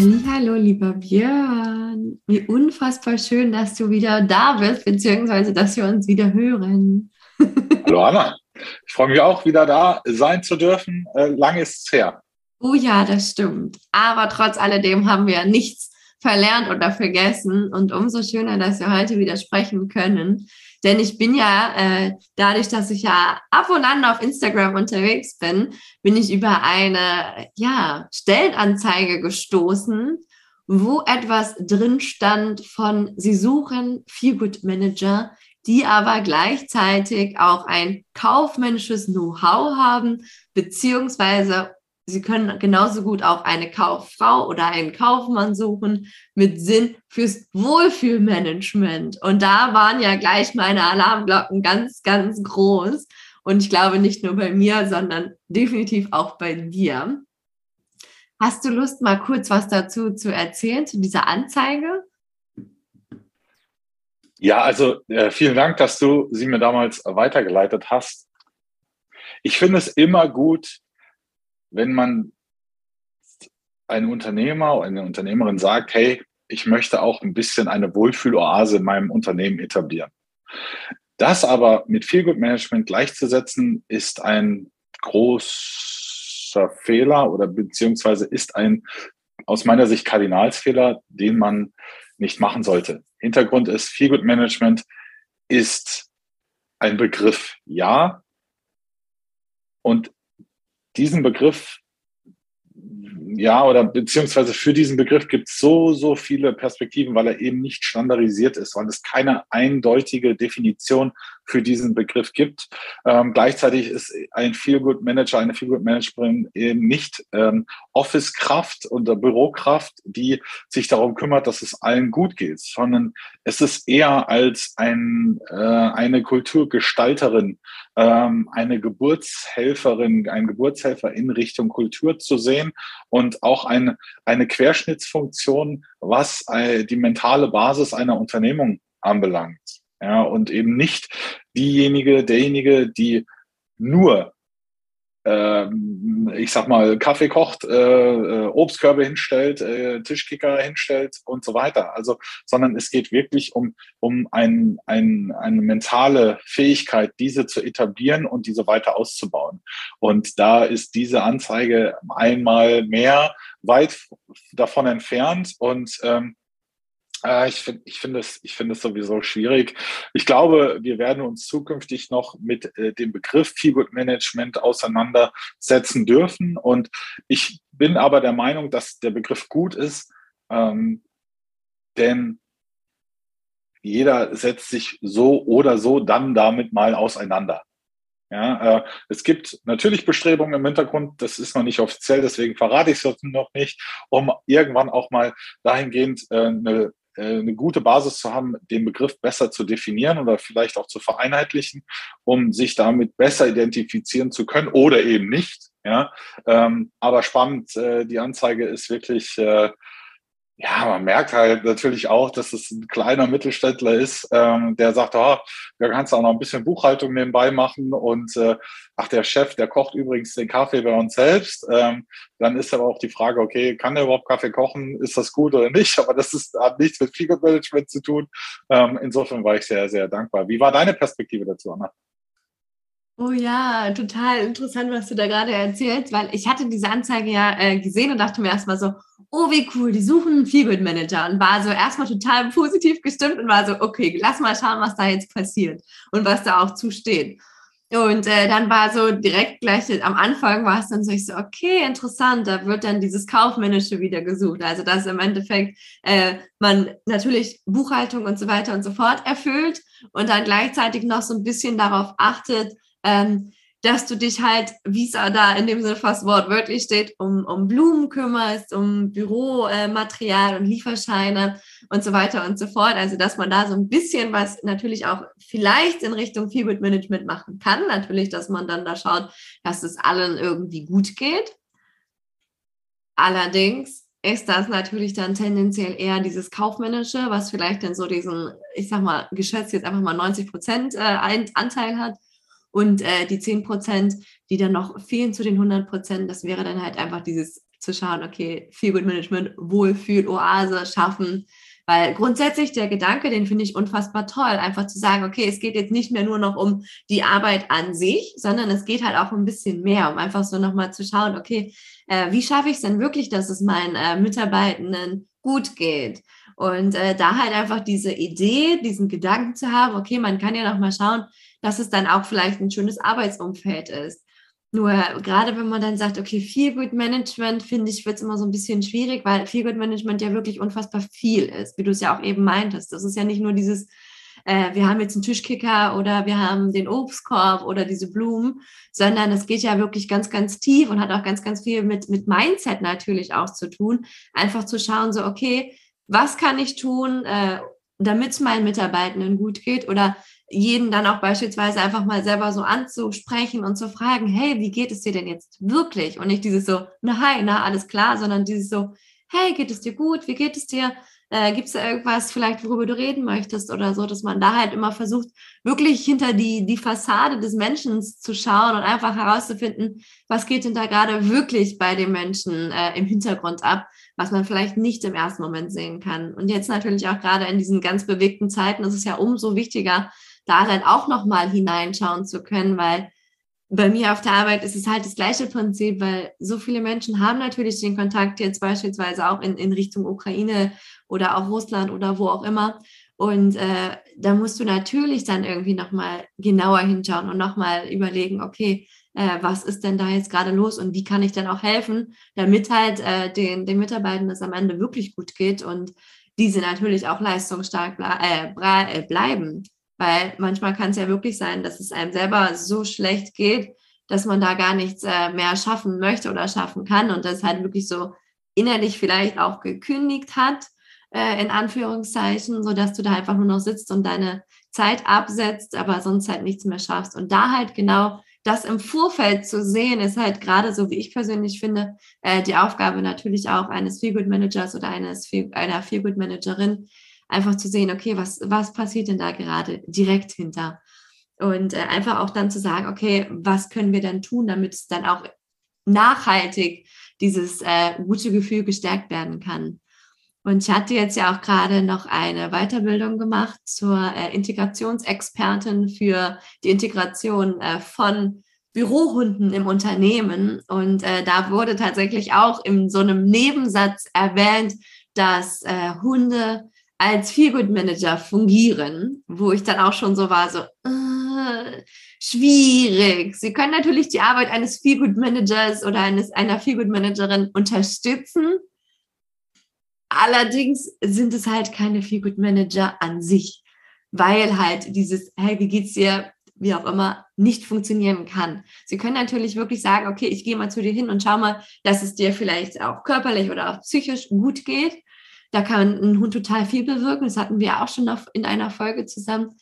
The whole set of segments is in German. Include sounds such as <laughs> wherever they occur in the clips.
Hallo, lieber Björn. Wie unfassbar schön, dass du wieder da bist, beziehungsweise dass wir uns wieder hören. <laughs> Hallo Anna. Ich freue mich auch, wieder da sein zu dürfen. Äh, lange ist es her. Oh ja, das stimmt. Aber trotz alledem haben wir nichts verlernt oder vergessen. Und umso schöner, dass wir heute wieder sprechen können. Denn ich bin ja, äh, dadurch, dass ich ja ab und an auf Instagram unterwegs bin, bin ich über eine ja, Stellenanzeige gestoßen, wo etwas drin stand von, Sie suchen Feelgood Manager, die aber gleichzeitig auch ein kaufmännisches Know-how haben, beziehungsweise Sie können genauso gut auch eine Kauffrau oder einen Kaufmann suchen mit Sinn fürs Wohlfühlmanagement. Und da waren ja gleich meine Alarmglocken ganz, ganz groß. Und ich glaube nicht nur bei mir, sondern definitiv auch bei dir. Hast du Lust, mal kurz was dazu zu erzählen, zu dieser Anzeige? Ja, also äh, vielen Dank, dass du sie mir damals weitergeleitet hast. Ich finde es immer gut, wenn man einem Unternehmer oder eine Unternehmerin sagt, hey, ich möchte auch ein bisschen eine Wohlfühloase in meinem Unternehmen etablieren. Das aber mit Feelgood Management gleichzusetzen, ist ein großer Fehler oder beziehungsweise ist ein aus meiner Sicht Kardinalsfehler, den man nicht machen sollte. Hintergrund ist, Feelgood Management ist ein Begriff, ja. Und diesen Begriff ja, oder beziehungsweise für diesen Begriff gibt es so, so viele Perspektiven, weil er eben nicht standardisiert ist, weil es keine eindeutige Definition für diesen Begriff gibt. Ähm, gleichzeitig ist ein Feel-Good Manager, eine Feel-Good Managerin eben nicht ähm, Office-Kraft oder Bürokraft, die sich darum kümmert, dass es allen gut geht, sondern es ist eher als ein, äh, eine Kulturgestalterin, ähm, eine Geburtshelferin, ein Geburtshelfer in Richtung Kultur zu sehen und auch eine, eine Querschnittsfunktion, was äh, die mentale Basis einer Unternehmung anbelangt. Ja, und eben nicht diejenige, derjenige, die nur ähm, ich sag mal, Kaffee kocht, äh, äh, Obstkörbe hinstellt, äh, Tischkicker hinstellt und so weiter. Also, sondern es geht wirklich um, um ein, ein, eine mentale Fähigkeit, diese zu etablieren und diese weiter auszubauen. Und da ist diese Anzeige einmal mehr weit davon entfernt und ähm, äh, ich finde ich finde es, ich finde es sowieso schwierig. Ich glaube, wir werden uns zukünftig noch mit äh, dem Begriff Feelgood Management auseinandersetzen dürfen. Und ich bin aber der Meinung, dass der Begriff gut ist, ähm, denn jeder setzt sich so oder so dann damit mal auseinander. Ja, äh, es gibt natürlich Bestrebungen im Hintergrund, das ist noch nicht offiziell, deswegen verrate ich es noch nicht, um irgendwann auch mal dahingehend äh, eine äh, eine gute Basis zu haben, den Begriff besser zu definieren oder vielleicht auch zu vereinheitlichen, um sich damit besser identifizieren zu können oder eben nicht. Ja, ähm, aber spannend, äh, die Anzeige ist wirklich äh, ja, man merkt halt natürlich auch, dass es ein kleiner Mittelständler ist, ähm, der sagt, oh, da kannst du auch noch ein bisschen Buchhaltung nebenbei machen und äh, ach, der Chef, der kocht übrigens den Kaffee bei uns selbst. Ähm, dann ist aber auch die Frage, okay, kann der überhaupt Kaffee kochen? Ist das gut oder nicht? <laughs> Aber das ist, hat nichts mit Figure Management zu tun. Ähm, insofern war ich sehr, sehr dankbar. Wie war deine Perspektive dazu, Anna? Oh ja, total interessant, was du da gerade erzählst, weil ich hatte diese Anzeige ja äh, gesehen und dachte mir erstmal so, oh wie cool, die suchen einen Feelgood Manager und war so erstmal total <laughs> positiv gestimmt und war so, okay, lass mal schauen, was da jetzt passiert und was da auch zusteht. Und äh, dann war so direkt gleich am Anfang war es dann so, ich so, okay, interessant, da wird dann dieses Kaufmännische wieder gesucht. Also dass im Endeffekt äh, man natürlich Buchhaltung und so weiter und so fort erfüllt und dann gleichzeitig noch so ein bisschen darauf achtet, ähm, dass du dich halt, wie es da in dem Sinne fast wortwörtlich steht, um, um Blumen kümmerst, um Büromaterial und Lieferscheine und so weiter und so fort. Also, dass man da so ein bisschen was natürlich auch vielleicht in Richtung Feelgood Management machen kann. Natürlich, dass man dann da schaut, dass es allen irgendwie gut geht. Allerdings ist das natürlich dann tendenziell eher dieses Kaufmännische, was vielleicht dann so diesen, ich sag mal, geschätzt jetzt einfach mal 90 Prozent äh, Anteil hat und äh, die 10 Prozent, die dann noch fehlen zu den 100 Prozent, das wäre dann halt einfach dieses zu schauen, okay, Feel Good Management, Wohlfühl, Oase schaffen. Weil grundsätzlich der Gedanke, den finde ich unfassbar toll, einfach zu sagen, okay, es geht jetzt nicht mehr nur noch um die Arbeit an sich, sondern es geht halt auch ein bisschen mehr, um einfach so nochmal zu schauen, okay, äh, wie schaffe ich es denn wirklich, dass es meinen äh, Mitarbeitenden gut geht? Und äh, da halt einfach diese Idee, diesen Gedanken zu haben, okay, man kann ja noch mal schauen, dass es dann auch vielleicht ein schönes Arbeitsumfeld ist. Nur gerade wenn man dann sagt, okay, Feel Good Management, finde ich, wird es immer so ein bisschen schwierig, weil Feel Good Management ja wirklich unfassbar viel ist, wie du es ja auch eben meintest. Das ist ja nicht nur dieses, äh, wir haben jetzt einen Tischkicker oder wir haben den Obstkorb oder diese Blumen, sondern es geht ja wirklich ganz, ganz tief und hat auch ganz, ganz viel mit, mit Mindset natürlich auch zu tun. Einfach zu schauen, so, okay, was kann ich tun, äh, damit es meinen Mitarbeitenden gut geht oder jeden dann auch beispielsweise einfach mal selber so anzusprechen und zu fragen, hey, wie geht es dir denn jetzt wirklich? Und nicht dieses so, na hi, na alles klar, sondern dieses so, hey, geht es dir gut? Wie geht es dir? Äh, Gibt es da irgendwas vielleicht, worüber du reden möchtest oder so, dass man da halt immer versucht, wirklich hinter die, die Fassade des Menschen zu schauen und einfach herauszufinden, was geht denn da gerade wirklich bei dem Menschen äh, im Hintergrund ab, was man vielleicht nicht im ersten Moment sehen kann. Und jetzt natürlich auch gerade in diesen ganz bewegten Zeiten ist es ja umso wichtiger, da dann auch nochmal hineinschauen zu können, weil bei mir auf der Arbeit ist es halt das gleiche Prinzip, weil so viele Menschen haben natürlich den Kontakt jetzt beispielsweise auch in, in Richtung Ukraine oder auch Russland oder wo auch immer. Und äh, da musst du natürlich dann irgendwie nochmal genauer hinschauen und nochmal überlegen, okay, äh, was ist denn da jetzt gerade los und wie kann ich denn auch helfen, damit halt äh, den, den Mitarbeitern es am Ende wirklich gut geht und diese natürlich auch leistungsstark ble äh, äh bleiben. Weil manchmal kann es ja wirklich sein, dass es einem selber so schlecht geht, dass man da gar nichts äh, mehr schaffen möchte oder schaffen kann und das halt wirklich so innerlich vielleicht auch gekündigt hat, äh, in Anführungszeichen, so dass du da einfach nur noch sitzt und deine Zeit absetzt, aber sonst halt nichts mehr schaffst. Und da halt genau das im Vorfeld zu sehen, ist halt gerade so, wie ich persönlich finde, äh, die Aufgabe natürlich auch eines Feelgood Managers oder eines einer Feelgood Managerin, einfach zu sehen, okay, was, was passiert denn da gerade direkt hinter? Und äh, einfach auch dann zu sagen, okay, was können wir dann tun, damit es dann auch nachhaltig dieses äh, gute Gefühl gestärkt werden kann. Und ich hatte jetzt ja auch gerade noch eine Weiterbildung gemacht zur äh, Integrationsexpertin für die Integration äh, von Bürohunden im Unternehmen. Und äh, da wurde tatsächlich auch in so einem Nebensatz erwähnt, dass äh, Hunde als Feelgood Manager fungieren, wo ich dann auch schon so war, so äh, schwierig. Sie können natürlich die Arbeit eines Feelgood Managers oder eines einer Feelgood Managerin unterstützen. Allerdings sind es halt keine Feelgood Manager an sich, weil halt dieses, hey, wie geht's dir, wie auch immer, nicht funktionieren kann. Sie können natürlich wirklich sagen, okay, ich gehe mal zu dir hin und schau mal, dass es dir vielleicht auch körperlich oder auch psychisch gut geht. Da kann ein Hund total viel bewirken. Das hatten wir auch schon noch in einer Folge zusammen.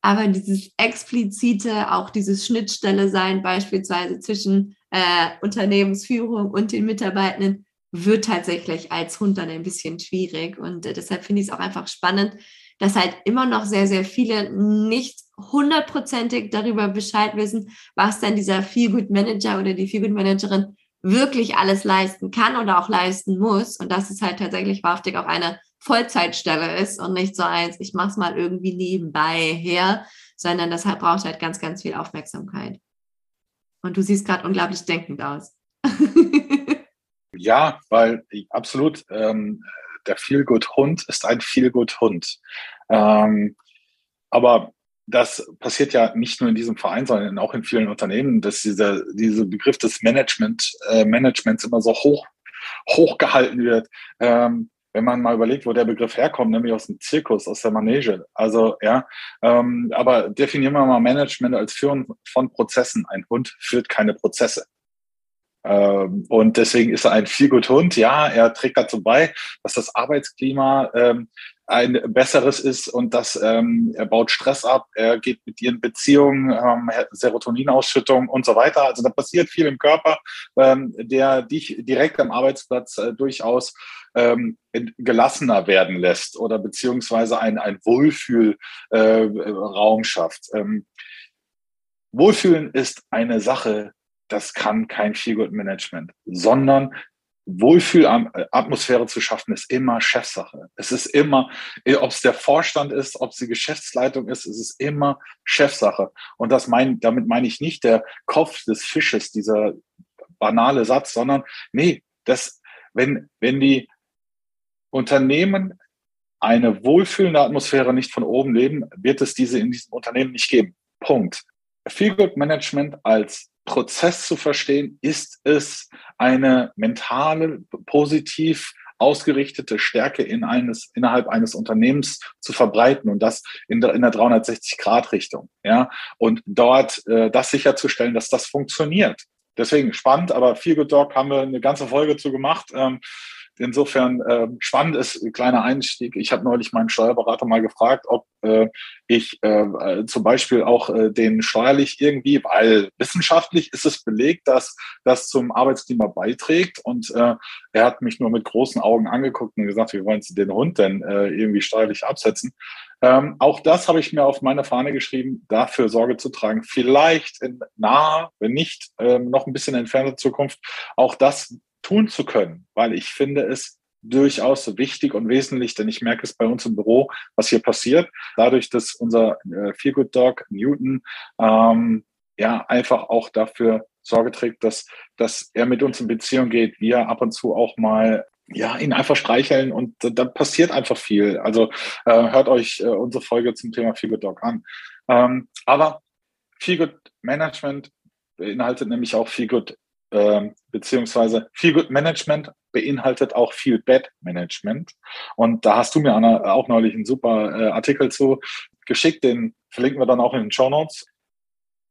Aber dieses explizite, auch dieses Schnittstelle sein, beispielsweise zwischen äh, Unternehmensführung und den Mitarbeitenden, wird tatsächlich als Hund dann ein bisschen schwierig. Und äh, deshalb finde ich es auch einfach spannend, dass halt immer noch sehr, sehr viele nicht hundertprozentig darüber Bescheid wissen, was dann dieser Feelgood Manager oder die Feelgood Managerin wirklich alles leisten kann oder auch leisten muss und dass es halt tatsächlich wahrhaftig auch eine Vollzeitstelle ist und nicht so eins, ich mache es mal irgendwie nebenbei her, sondern deshalb braucht halt ganz, ganz viel Aufmerksamkeit. Und du siehst gerade unglaublich denkend aus. <laughs> ja, weil absolut, ähm, der Feelgood-Hund ist ein Feelgood-Hund. Ähm, aber das passiert ja nicht nur in diesem Verein, sondern auch in vielen Unternehmen, dass dieser, dieser Begriff des Management, äh, Managements immer so hoch, gehalten wird. Ähm, wenn man mal überlegt, wo der Begriff herkommt, nämlich aus dem Zirkus, aus der Manege. Also ja, ähm, aber definieren wir mal Management als Führen von Prozessen. Ein Hund führt keine Prozesse. Ähm, und deswegen ist er ein viel gut Hund. Ja, er trägt dazu bei, dass das Arbeitsklima ähm, ein besseres ist und dass ähm, er baut Stress ab, er geht mit dir in Beziehungen, ähm, Serotoninausschüttung und so weiter. Also da passiert viel im Körper, ähm, der dich direkt am Arbeitsplatz äh, durchaus ähm, gelassener werden lässt oder beziehungsweise ein, ein Wohlfühlraum äh, schafft. Ähm, Wohlfühlen ist eine Sache, das kann kein Feelgood-Management, sondern Wohlfühlatmosphäre zu schaffen, ist immer Chefsache. Es ist immer, ob es der Vorstand ist, ob es die Geschäftsleitung ist, es ist immer Chefsache. Und das mein, damit meine ich nicht der Kopf des Fisches, dieser banale Satz, sondern nee, das, wenn, wenn die Unternehmen eine wohlfühlende Atmosphäre nicht von oben leben, wird es diese in diesem Unternehmen nicht geben. Punkt. Feelgood Management als Prozess zu verstehen, ist es eine mentale, positiv ausgerichtete Stärke in eines, innerhalb eines Unternehmens zu verbreiten und das in der, in der 360-Grad-Richtung. Ja? Und dort äh, das sicherzustellen, dass das funktioniert. Deswegen spannend, aber Feel Good Dog haben wir eine ganze Folge zu gemacht. Ähm, Insofern äh, spannend ist, kleiner Einstieg. Ich habe neulich meinen Steuerberater mal gefragt, ob äh, ich äh, äh, zum Beispiel auch äh, den steuerlich irgendwie, weil wissenschaftlich ist es belegt, dass das zum Arbeitsklima beiträgt. Und äh, er hat mich nur mit großen Augen angeguckt und gesagt, wie wollen Sie den Hund denn äh, irgendwie steuerlich absetzen? Ähm, auch das habe ich mir auf meine Fahne geschrieben, dafür Sorge zu tragen. Vielleicht in naher, wenn nicht ähm, noch ein bisschen entfernter Zukunft, auch das tun zu können, weil ich finde es durchaus wichtig und wesentlich, denn ich merke es bei uns im Büro, was hier passiert. Dadurch, dass unser äh, Feel Good Dog Newton ähm, ja einfach auch dafür Sorge trägt, dass, dass er mit uns in Beziehung geht, wir ab und zu auch mal ja, ihn einfach streicheln und da passiert einfach viel. Also äh, hört euch äh, unsere Folge zum Thema Feel Good Dog an. Ähm, aber Feel Good Management beinhaltet nämlich auch Feel Good ähm, beziehungsweise Feel Good Management beinhaltet auch Feel Bad Management. Und da hast du mir Anna, auch neulich einen super äh, Artikel zu geschickt, den verlinken wir dann auch in den Show Notes.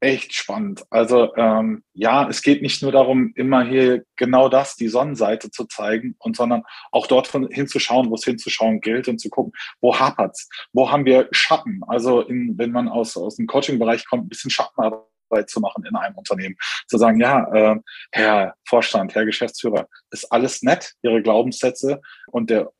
Echt spannend. Also ähm, ja, es geht nicht nur darum, immer hier genau das, die Sonnenseite zu zeigen, und sondern auch dort hinzuschauen, wo es hinzuschauen gilt und zu gucken, wo hapert's, wo haben wir Schatten. Also in, wenn man aus, aus dem Coaching-Bereich kommt, ein bisschen Schattenarbeit Arbeit zu machen in einem Unternehmen. Zu sagen, ja, äh, Herr Vorstand, Herr Geschäftsführer, ist alles nett, Ihre Glaubenssätze und der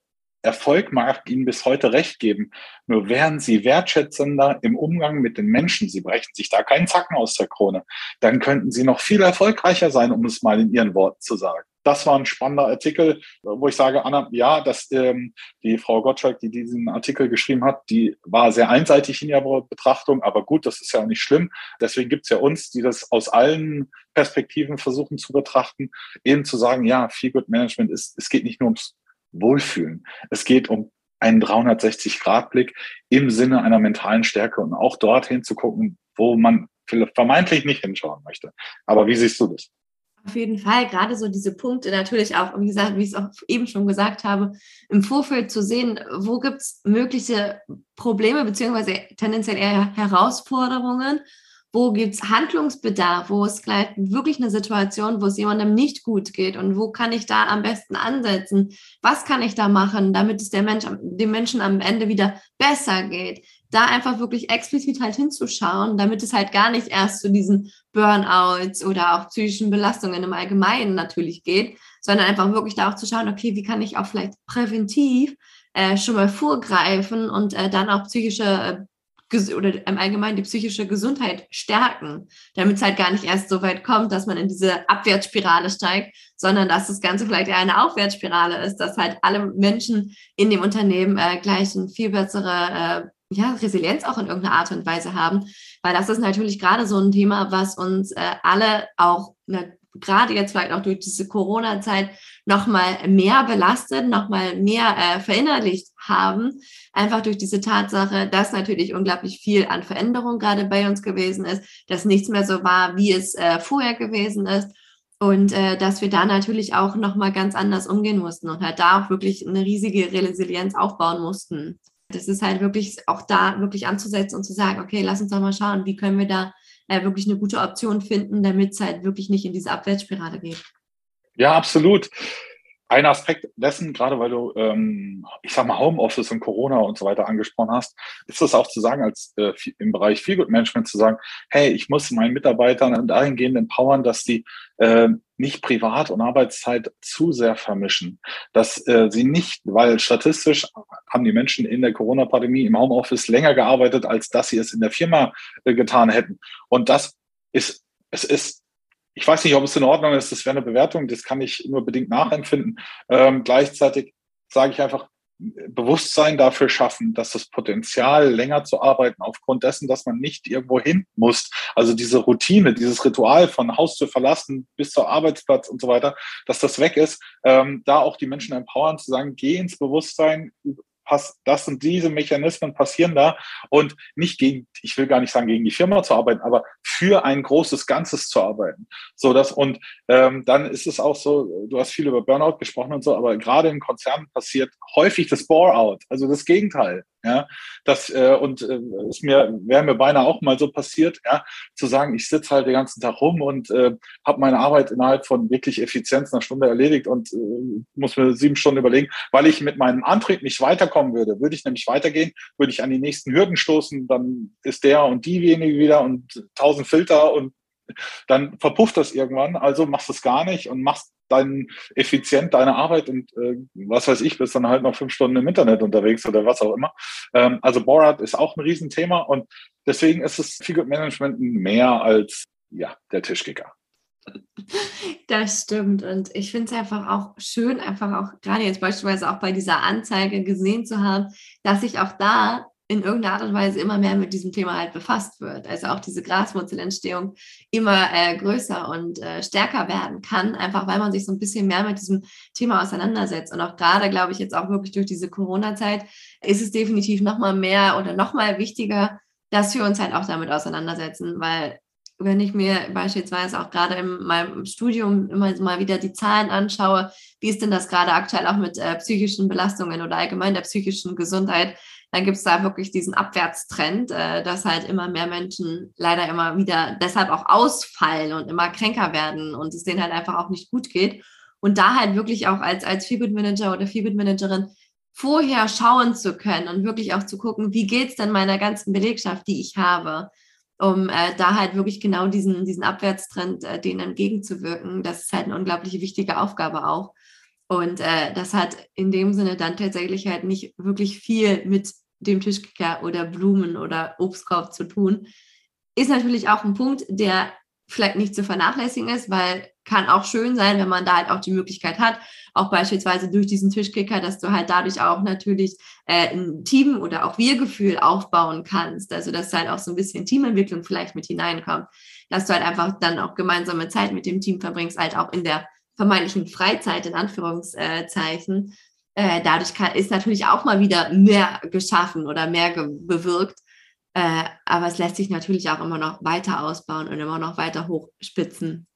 Erfolg mag Ihnen bis heute recht geben. Nur wären Sie wertschätzender im Umgang mit den Menschen, Sie brechen sich da keinen Zacken aus der Krone, dann könnten Sie noch viel erfolgreicher sein, um es mal in Ihren Worten zu sagen das war ein spannender Artikel, wo ich sage, Anna, ja, dass ähm, die Frau Gottschalk, die diesen Artikel geschrieben hat, die war sehr einseitig in ihrer Betrachtung, aber gut, das ist ja auch nicht schlimm. Deswegen gibt's ja uns, die das aus allen Perspektiven versuchen zu betrachten, eben zu sagen, ja, Feel Good Management ist, es geht nicht nur ums Wohlfühlen, es geht um einen 360-Grad-Blick im Sinne einer mentalen Stärke und auch dorthin zu gucken, wo man vermeintlich nicht hinschauen möchte. Aber wie siehst du das? Auf jeden Fall, gerade so diese Punkte natürlich auch, wie gesagt, wie ich es auch eben schon gesagt habe, im Vorfeld zu sehen, wo gibt es mögliche Probleme beziehungsweise tendenziell eher Herausforderungen, wo gibt es Handlungsbedarf, wo ist gleich wirklich eine Situation, wo es jemandem nicht gut geht und wo kann ich da am besten ansetzen? Was kann ich da machen, damit es der Mensch, dem Menschen am Ende wieder besser geht? Da einfach wirklich explizit halt hinzuschauen, damit es halt gar nicht erst zu diesen Burnouts oder auch psychischen Belastungen im Allgemeinen natürlich geht, sondern einfach wirklich da auch zu schauen, okay, wie kann ich auch vielleicht präventiv äh, schon mal vorgreifen und äh, dann auch psychische äh, oder im Allgemeinen die psychische Gesundheit stärken, damit es halt gar nicht erst so weit kommt, dass man in diese Abwärtsspirale steigt, sondern dass das Ganze vielleicht eher eine Aufwärtsspirale ist, dass halt alle Menschen in dem Unternehmen äh, gleich eine viel bessere äh, ja, Resilienz auch in irgendeiner Art und Weise haben, weil das ist natürlich gerade so ein Thema, was uns äh, alle auch ne, gerade jetzt vielleicht auch durch diese Corona-Zeit nochmal mehr belastet, nochmal mehr äh, verinnerlicht haben, einfach durch diese Tatsache, dass natürlich unglaublich viel an Veränderung gerade bei uns gewesen ist, dass nichts mehr so war, wie es äh, vorher gewesen ist. Und äh, dass wir da natürlich auch nochmal ganz anders umgehen mussten und halt da auch wirklich eine riesige Resilienz aufbauen mussten. Das ist halt wirklich auch da wirklich anzusetzen und zu sagen, okay, lass uns doch mal schauen, wie können wir da äh, wirklich eine gute Option finden, damit es halt wirklich nicht in diese Abwärtsspirale geht. Ja, absolut ein Aspekt dessen, gerade weil du, ähm, ich sag mal, Homeoffice und Corona und so weiter angesprochen hast, ist es auch zu sagen, als äh, im Bereich Feelgood Management zu sagen, hey, ich muss meinen Mitarbeitern dahingehend empowern, dass die äh, nicht Privat- und Arbeitszeit zu sehr vermischen. Dass äh, sie nicht, weil statistisch haben die Menschen in der Corona-Pandemie im Homeoffice länger gearbeitet, als dass sie es in der Firma äh, getan hätten. Und das ist, es ist ich weiß nicht, ob es in Ordnung ist, das wäre eine Bewertung, das kann ich nur bedingt nachempfinden. Ähm, gleichzeitig sage ich einfach, Bewusstsein dafür schaffen, dass das Potenzial, länger zu arbeiten, aufgrund dessen, dass man nicht irgendwo hin muss. Also diese Routine, dieses Ritual von Haus zu verlassen bis zur Arbeitsplatz und so weiter, dass das weg ist, ähm, da auch die Menschen empowern, zu sagen, geh ins Bewusstsein, das und diese Mechanismen passieren da und nicht gegen, ich will gar nicht sagen gegen die Firma zu arbeiten, aber für ein großes Ganzes zu arbeiten. So das und ähm, dann ist es auch so, du hast viel über Burnout gesprochen und so, aber gerade in Konzernen passiert häufig das Bore-out, also das Gegenteil. Ja, das äh, und äh, ist mir wäre mir beinahe auch mal so passiert, ja, zu sagen, ich sitze halt den ganzen Tag rum und äh, habe meine Arbeit innerhalb von wirklich Effizienz einer Stunde erledigt und äh, muss mir sieben Stunden überlegen, weil ich mit meinem Antrieb nicht weiterkommen würde. Würde ich nämlich weitergehen, würde ich an die nächsten Hürden stoßen, dann ist der und diejenige wieder und tausend Filter und dann verpufft das irgendwann. Also machst du es gar nicht und machst dann effizient deine Arbeit und äh, was weiß ich, bist dann halt noch fünf Stunden im Internet unterwegs oder was auch immer. Ähm, also Borat ist auch ein Riesenthema und deswegen ist es Figure Management mehr als ja, der Tischkicker. Das stimmt. Und ich finde es einfach auch schön, einfach auch gerade jetzt beispielsweise auch bei dieser Anzeige gesehen zu haben, dass sich auch da in irgendeiner Art und Weise immer mehr mit diesem Thema halt befasst wird. Also auch diese Graswurzelentstehung immer äh, größer und äh, stärker werden kann, einfach weil man sich so ein bisschen mehr mit diesem Thema auseinandersetzt. Und auch gerade, glaube ich, jetzt auch wirklich durch diese Corona-Zeit ist es definitiv nochmal mehr oder nochmal wichtiger, dass wir uns halt auch damit auseinandersetzen, weil wenn ich mir beispielsweise auch gerade in meinem Studium immer mal wieder die Zahlen anschaue, wie ist denn das gerade aktuell auch mit äh, psychischen Belastungen oder allgemein der psychischen Gesundheit, dann gibt es da wirklich diesen Abwärtstrend, äh, dass halt immer mehr Menschen leider immer wieder deshalb auch ausfallen und immer kränker werden und es denen halt einfach auch nicht gut geht. Und da halt wirklich auch als, als Feelgood Manager oder Feelgood Managerin vorher schauen zu können und wirklich auch zu gucken, wie geht es denn meiner ganzen Belegschaft, die ich habe, um äh, da halt wirklich genau diesen, diesen Abwärtstrend äh, denen entgegenzuwirken. Das ist halt eine unglaublich wichtige Aufgabe auch. Und äh, das hat in dem Sinne dann tatsächlich halt nicht wirklich viel mit dem Tischkicker oder Blumen oder Obstkorb zu tun. Ist natürlich auch ein Punkt, der vielleicht nicht zu vernachlässigen ist, weil kann auch schön sein, wenn man da halt auch die Möglichkeit hat, auch beispielsweise durch diesen Tischkicker, dass du halt dadurch auch natürlich äh, ein Team oder auch Wir-Gefühl aufbauen kannst. Also dass halt auch so ein bisschen Teamentwicklung vielleicht mit hineinkommt, dass du halt einfach dann auch gemeinsame Zeit mit dem Team verbringst, halt auch in der vermeintlichen Freizeit in Anführungszeichen äh, dadurch kann, ist natürlich auch mal wieder mehr geschaffen oder mehr bewirkt. Äh, aber es lässt sich natürlich auch immer noch weiter ausbauen und immer noch weiter hochspitzen.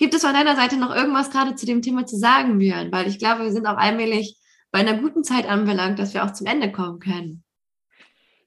Gibt es von deiner Seite noch irgendwas gerade zu dem Thema zu sagen, Björn? Weil ich glaube, wir sind auch allmählich bei einer guten Zeit anbelangt, dass wir auch zum Ende kommen können.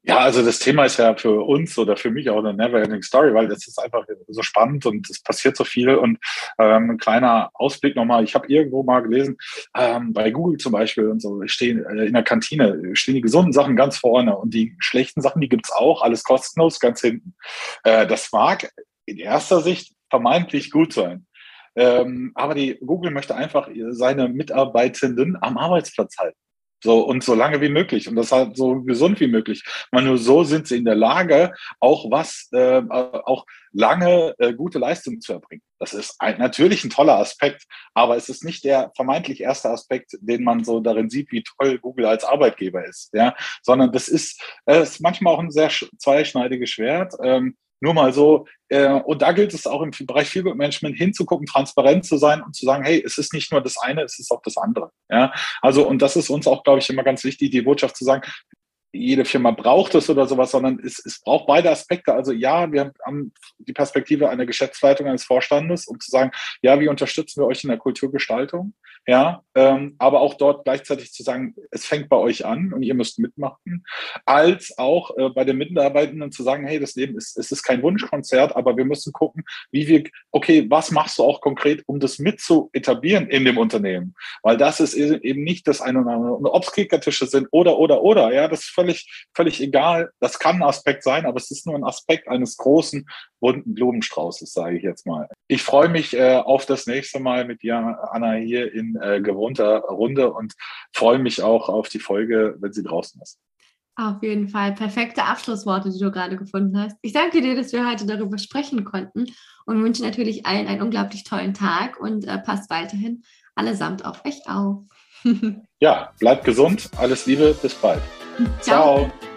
Ja, also das Thema ist ja für uns oder für mich auch eine never-ending Story, weil das ist einfach so spannend und es passiert so viel. Und ähm, ein kleiner Ausblick nochmal, ich habe irgendwo mal gelesen, ähm, bei Google zum Beispiel und so stehen äh, in der Kantine stehen die gesunden Sachen ganz vorne und die schlechten Sachen, die gibt's auch, alles kostenlos, ganz hinten. Äh, das mag in erster Sicht vermeintlich gut sein. Ähm, aber die Google möchte einfach seine Mitarbeitenden am Arbeitsplatz halten. So, und so lange wie möglich und das halt so gesund wie möglich. Man nur so sind sie in der Lage, auch was, äh, auch lange äh, gute Leistungen zu erbringen. Das ist ein, natürlich ein toller Aspekt, aber es ist nicht der vermeintlich erste Aspekt, den man so darin sieht, wie toll Google als Arbeitgeber ist, ja, sondern das ist, äh, ist manchmal auch ein sehr zweischneidiges Schwert. Ähm, nur mal so. Äh, und da gilt es auch im Bereich Feelgood Management hinzugucken, transparent zu sein und zu sagen, hey, es ist nicht nur das eine, es ist auch das andere. Ja, also, und das ist uns auch, glaube ich, immer ganz wichtig, die Botschaft zu sagen, jede Firma braucht es oder sowas, sondern es, es braucht beide Aspekte. Also ja, wir haben die Perspektive einer Geschäftsleitung, eines Vorstandes, um zu sagen, ja, wie unterstützen wir euch in der Kulturgestaltung? Ja, ähm, aber auch dort gleichzeitig zu sagen, es fängt bei euch an und ihr müsst mitmachen, als auch äh, bei den Mitarbeitenden zu sagen, hey, das Leben ist, es ist kein Wunschkonzert, aber wir müssen gucken, wie wir, okay, was machst du auch konkret, um das mit zu etablieren in dem Unternehmen? Weil das ist eben nicht das eine oder andere. Ob es Kickertische sind oder, oder, oder, ja, das ist völlig, völlig egal. Das kann ein Aspekt sein, aber es ist nur ein Aspekt eines großen, bunten Blumenstraußes, sage ich jetzt mal. Ich freue mich äh, auf das nächste Mal mit dir, Anna, hier in äh, gewohnter Runde und freue mich auch auf die Folge, wenn sie draußen ist. Auf jeden Fall perfekte Abschlussworte, die du gerade gefunden hast. Ich danke dir, dass wir heute darüber sprechen konnten und wünsche natürlich allen einen unglaublich tollen Tag und äh, passt weiterhin allesamt auf euch auf. Ja, bleibt gesund, alles Liebe, bis bald. Ciao. Ciao.